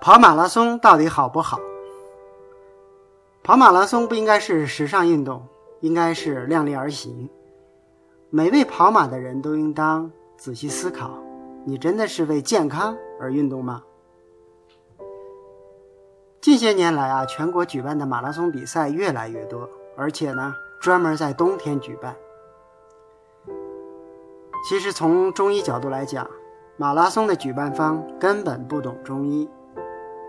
跑马拉松到底好不好？跑马拉松不应该是时尚运动，应该是量力而行。每位跑马的人都应当仔细思考：你真的是为健康而运动吗？近些年来啊，全国举办的马拉松比赛越来越多，而且呢，专门在冬天举办。其实从中医角度来讲，马拉松的举办方根本不懂中医。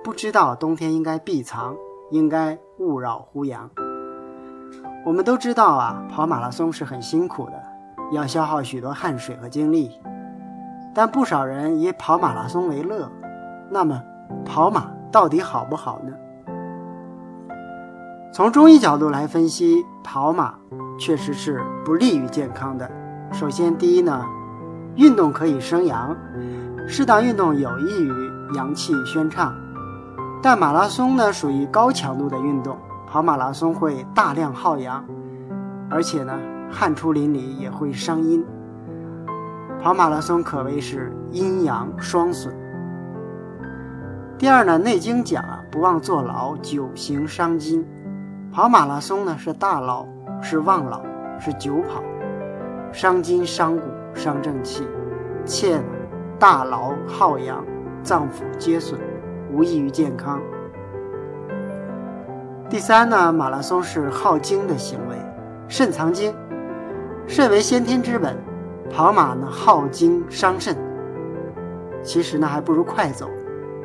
不知道冬天应该避藏，应该勿扰乎阳。我们都知道啊，跑马拉松是很辛苦的，要消耗许多汗水和精力。但不少人以跑马拉松为乐。那么，跑马到底好不好呢？从中医角度来分析，跑马确实是不利于健康的。首先，第一呢，运动可以生阳，适当运动有益于阳气宣畅。但马拉松呢属于高强度的运动，跑马拉松会大量耗阳，而且呢汗出淋漓也会伤阴。跑马拉松可谓是阴阳双损。第二呢，《内经》讲啊，不忘坐牢，久行伤筋。跑马拉松呢是大劳，是忘劳，是久跑，伤筋伤骨伤正气，且大劳耗阳，脏腑皆损。无益于健康。第三呢，马拉松是耗精的行为，肾藏精，肾为先天之本，跑马呢耗精伤肾。其实呢，还不如快走，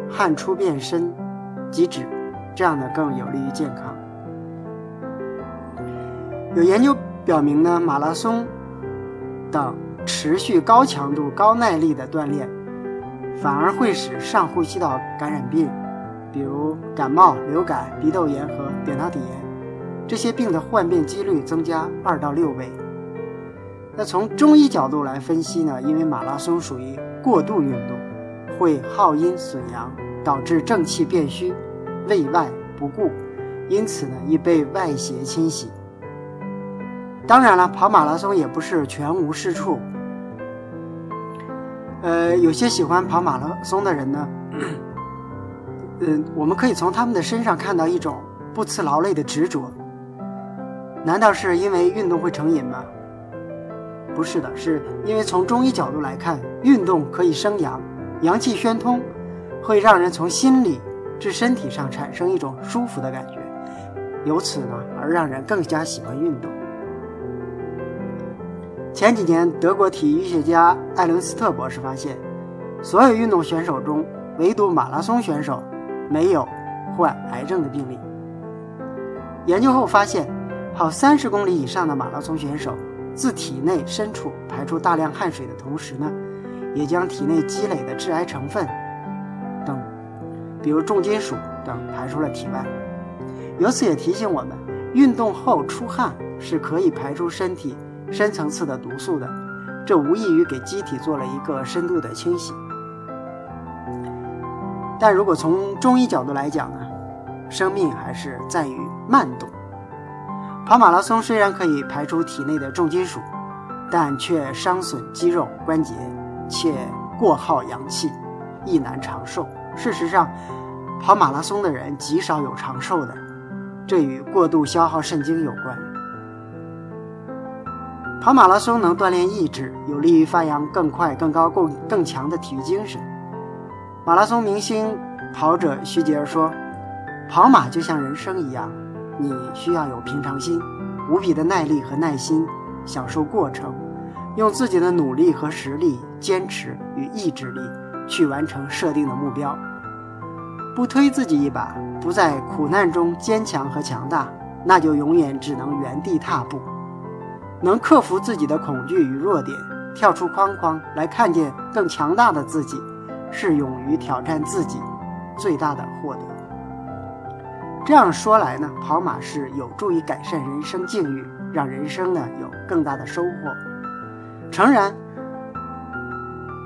汗出变身即止，这样呢更有利于健康。有研究表明呢，马拉松等持续高强度、高耐力的锻炼。反而会使上呼吸道感染病，比如感冒、流感、鼻窦炎和扁桃体炎这些病的患病几率增加二到六倍。那从中医角度来分析呢？因为马拉松属于过度运动，会耗阴损阳，导致正气变虚，内外不顾，因此呢易被外邪侵袭。当然了，跑马拉松也不是全无是处。呃，有些喜欢跑马拉松的人呢，嗯，我们可以从他们的身上看到一种不辞劳累的执着。难道是因为运动会成瘾吗？不是的，是因为从中医角度来看，运动可以生阳，阳气宣通，会让人从心理至身体上产生一种舒服的感觉，由此呢而让人更加喜欢运动。前几年，德国体育学家艾伦斯特博士发现，所有运动选手中，唯独马拉松选手没有患癌症的病例。研究后发现，跑三十公里以上的马拉松选手，自体内深处排出大量汗水的同时呢，也将体内积累的致癌成分等，比如重金属等排出了体外。由此也提醒我们，运动后出汗是可以排出身体。深层次的毒素的，这无异于给机体做了一个深度的清洗。但如果从中医角度来讲呢，生命还是在于慢动。跑马拉松虽然可以排出体内的重金属，但却伤损肌肉关节，且过耗阳气，易难长寿。事实上，跑马拉松的人极少有长寿的，这与过度消耗肾精有关。跑马拉松能锻炼意志，有利于发扬更快、更高、更更强的体育精神。马拉松明星跑者徐杰儿说：“跑马就像人生一样，你需要有平常心，无比的耐力和耐心，享受过程，用自己的努力和实力、坚持与意志力去完成设定的目标。不推自己一把，不在苦难中坚强和强大，那就永远只能原地踏步。”能克服自己的恐惧与弱点，跳出框框来看见更强大的自己，是勇于挑战自己最大的获得。这样说来呢，跑马是有助于改善人生境遇，让人生呢有更大的收获。诚然，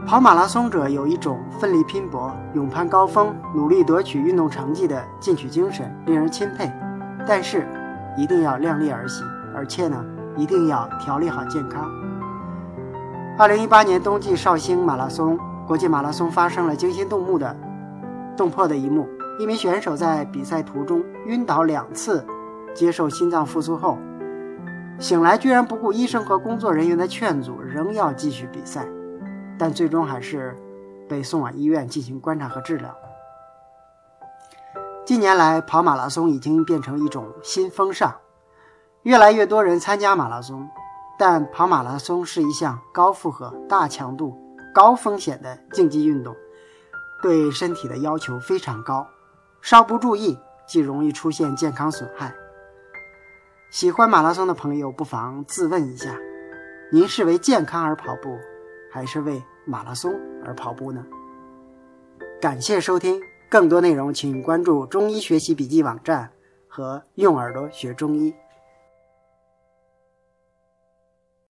跑马拉松者有一种奋力拼搏、勇攀高峰、努力夺取运动成绩的进取精神，令人钦佩。但是，一定要量力而行，而且呢。一定要调理好健康。二零一八年冬季绍兴马拉松，国际马拉松发生了惊心动魄的动魄的一幕：一名选手在比赛途中晕倒两次，接受心脏复苏后，醒来居然不顾医生和工作人员的劝阻，仍要继续比赛，但最终还是被送往医院进行观察和治疗。近年来，跑马拉松已经变成一种新风尚，越来越多人参加马拉松。但跑马拉松是一项高负荷、大强度、高风险的竞技运动，对身体的要求非常高，稍不注意即容易出现健康损害。喜欢马拉松的朋友不妨自问一下：您是为健康而跑步，还是为马拉松而跑步呢？感谢收听。更多内容，请关注中医学习笔记网站和用耳朵学中医。